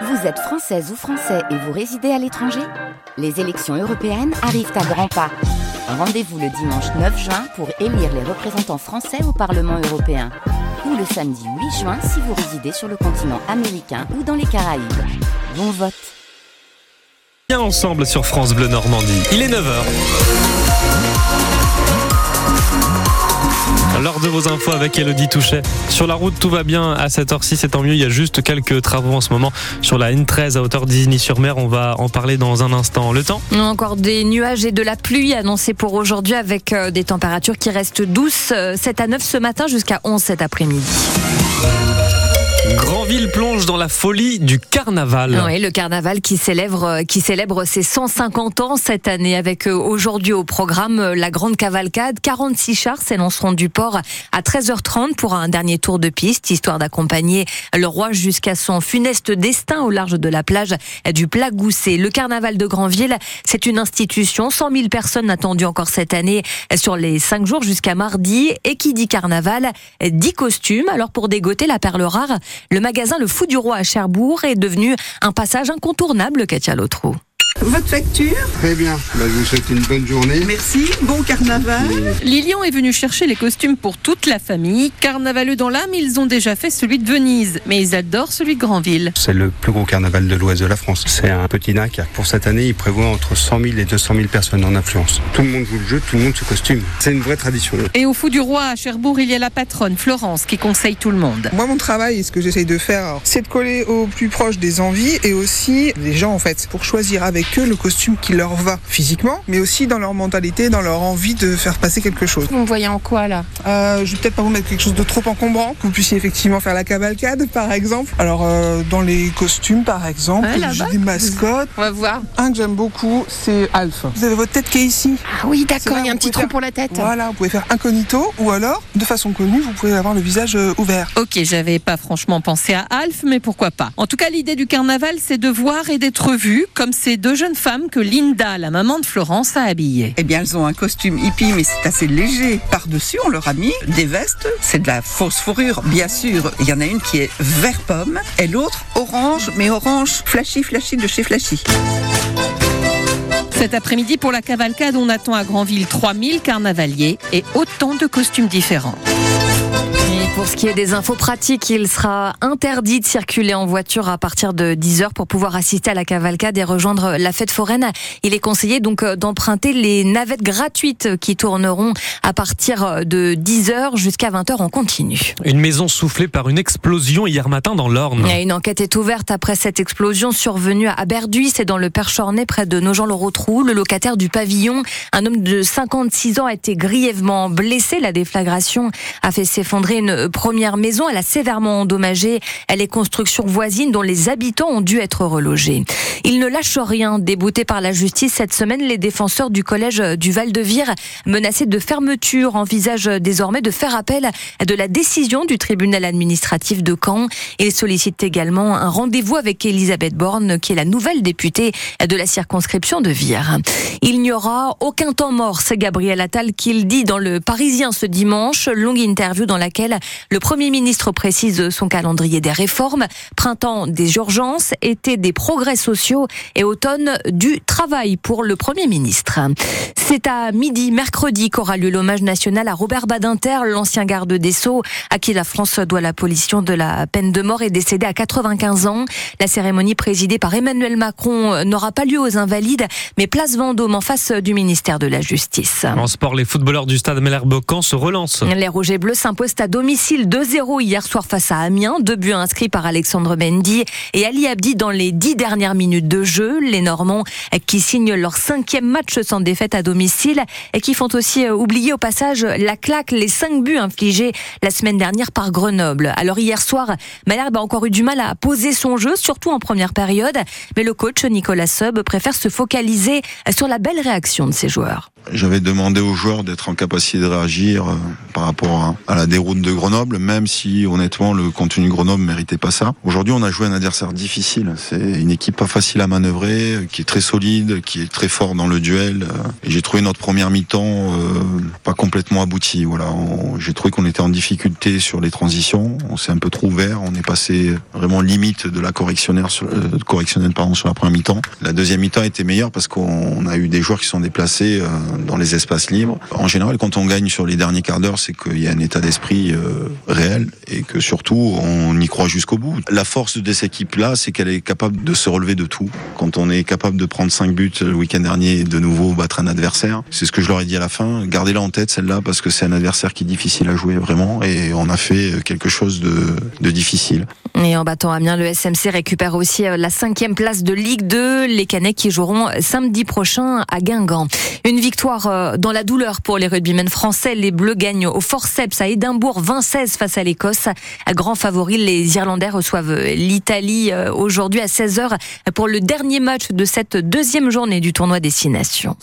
Vous êtes française ou français et vous résidez à l'étranger Les élections européennes arrivent à grands pas. Rendez-vous le dimanche 9 juin pour élire les représentants français au Parlement européen. Ou le samedi 8 juin si vous résidez sur le continent américain ou dans les Caraïbes. Bon vote Bien ensemble sur France Bleu Normandie. Il est 9h. De vos infos avec Elodie Touchet. Sur la route, tout va bien à cette heure-ci, c'est tant mieux. Il y a juste quelques travaux en ce moment sur la N13 à hauteur d'Isigny-sur-Mer. On va en parler dans un instant. Le temps Encore des nuages et de la pluie annoncés pour aujourd'hui avec euh, des températures qui restent douces. 7 à 9 ce matin jusqu'à 11 cet après-midi. Grandville plonge dans la folie du carnaval. Oui, le carnaval qui célèbre, qui célèbre ses 150 ans cette année avec euh, aujourd'hui au programme euh, la grande cavalcade. 46 chars s'élanceront du port à 13h30 pour un dernier tour de piste, histoire d'accompagner le roi jusqu'à son funeste destin au large de la plage du Plat Gousset. Le carnaval de Grandville, c'est une institution. 100 000 personnes attendues encore cette année sur les 5 jours jusqu'à mardi. Et qui dit carnaval, dit costume. Alors pour dégoter la perle rare, le magasin Le Fou du Roi à Cherbourg est devenu un passage incontournable, Katia Lotrou. Votre facture Très bien. Bah, je vous souhaite une bonne journée. Merci. Bon carnaval. Lilian est venu chercher les costumes pour toute la famille. Carnavaleux dans l'âme, ils ont déjà fait celui de Venise, mais ils adorent celui de Granville. C'est le plus gros carnaval de l'ouest de la France. C'est un petit nac. Pour cette année, il prévoit entre 100 000 et 200 000 personnes en influence. Tout le monde joue le jeu, tout le monde se costume. C'est une vraie tradition. Et au Fou du Roi à Cherbourg, il y a la patronne Florence qui conseille tout le monde. Moi, mon travail et ce que j'essaye de faire, c'est de coller au plus proche des envies et aussi des gens, en fait, pour choisir avec eux le costume qui leur va physiquement, mais aussi dans leur mentalité, dans leur envie de faire passer quelque chose. Vous me voyez en quoi là? Euh, je vais peut-être pas vous mettre quelque chose de trop encombrant, que vous puissiez effectivement faire la cavalcade, par exemple. Alors, euh, dans les costumes, par exemple, Ouais, j'ai des mascottes. On va voir. Un que j'aime beaucoup, c'est Alf. Vous avez votre tête qui est ici. Ah oui, d'accord, il y a un petit trou pour la tête. Voilà, vous pouvez faire incognito ou alors, de façon connue, vous pouvez avoir le visage euh, ouvert. Ok, j'avais pas franchement pensé à Alf, mais pourquoi pas. En tout cas, l'idée du carnaval, c'est de voir et d'être vu, comme ces deux jeunes femmes que Linda, la maman de Florence, a habillées. Eh bien, elles ont un costume hippie, mais c'est assez léger. Par-dessus, on leur a mis des vestes. C'est de la fausse fourrure, bien sûr. Il y en a une qui est vert pomme et l'autre orange, mais orange flashy, flashy de chez Flashy. Cet après-midi, pour la cavalcade, on attend à Granville 3000 carnavaliers et autant de costumes différents. Et pour ce qui est des infos pratiques, il sera interdit de circuler en voiture à partir de 10h pour pouvoir assister à la cavalcade et rejoindre la fête foraine. Il est conseillé donc euh, d'emprunter les navettes gratuites qui tourneront à partir de 10h jusqu'à 20h en continu. Une maison soufflée par une explosion hier matin dans l'Orne. Et Une enquête est ouverte après cette explosion survenue à Berduy, c'est dans le Perchornay près de Nogent-le-Rotrou. Le locataire du pavillon, un homme de 56 ans, a été grièvement blessé. La déflagration a fait s'effondrer une première maison. Elle a sévèrement endommagé les constructions voisines dont les habitants ont dû être relogés. Il ne lâche rien. Déboutés par la justice cette semaine, les défenseurs du collège du Val-de-Vire, menacés de fermeture, envisagent désormais de faire appel de la décision du tribunal administratif de Caen. Ils sollicitent également un rendez-vous avec Elisabeth Borne, qui est la nouvelle députée de la circonscription de Vire. Il n'y aura aucun temps mort, c'est Gabriel Attal qui le dit dans le Parisien ce dimanche. Longue interview dans laquelle le Premier ministre précise son calendrier des réformes, printemps des urgences, été des progrès sociaux et automne du travail pour le Premier ministre. C'est à midi, mercredi, qu'aura lieu l'hommage national à Robert Badinter, l'ancien garde des Sceaux, à qui la France doit l'abolition de la peine de mort, est décédé à 95 ans. La cérémonie présidée par Emmanuel Macron n'aura pas lieu aux Invalides, mais place Vendôme en face du ministère de la Justice. En sport, les footballeurs du stade Meller-Bocan se relancent. Les Rouges et Bleus s'imposent à domicile 2-0 hier soir face à Amiens. Deux buts inscrits par Alexandre Mendy et Ali Abdi dans les dix dernières minutes de jeu. Les Normands qui signent leur cinquième match sans défaite à domicile et qui font aussi oublier au passage la claque, les cinq buts infligés la semaine dernière par Grenoble. Alors hier soir, Malherbe a encore eu du mal à poser son jeu, surtout en première période. Mais le coach Nicolas Sub préfère se focaliser sur la belle réaction de ses joueurs. J'avais demandé aux joueurs d'être en capacité de réagir euh, par rapport à, la déroute de Grenoble, même si honnêtement le contenu de Grenoble méritait pas ça. Aujourd'hui, on a joué un adversaire difficile. C'est une équipe pas facile à manœuvrer, qui est très solide, qui est très fort dans le duel. Et j'ai trouvé notre première mi-temps euh, pas complètement aboutie. Voilà, j'ai trouvé qu'on était en difficulté sur les transitions. On s'est un peu trop ouvert. On est passé vraiment limite de la correctionnelle sur, euh, correctionnelle pardon sur la première mi-temps. La deuxième mi-temps était meilleure parce qu'on a eu des joueurs qui sont déplacés euh, dans les espaces libres. En général, quand on gagne sur les derniers quarts d'heure, c'est qu'il y a un état d'esprit euh, réel et que surtout on y croit jusqu'au bout. La force de cette équipe-là, c'est qu'elle est capable de se relever de tout. Quand on est capable de prendre 5 buts le week-end dernier et de nouveau battre un adversaire, c'est ce que je leur ai dit à la fin. Gardez-la en tête celle-là parce que c'est un adversaire qui est difficile à jouer vraiment et on a fait quelque chose de, de difficile. Et en battant Amiens, le SMC récupère aussi euh, la cinquième place de Ligue 2. Les Canets qui joueront samedi prochain à Guingamp. Une victoire euh, dans la douleur pour les rugbymen français. Les Bleus gagnent au forceps à Édimbourg 20-16 face à l'Écosse. Grand favori, les Irlandais reçoivent l'Italie euh, aujourd'hui à 16h pour le dernier match de cette deuxième journée du tournoi Destination.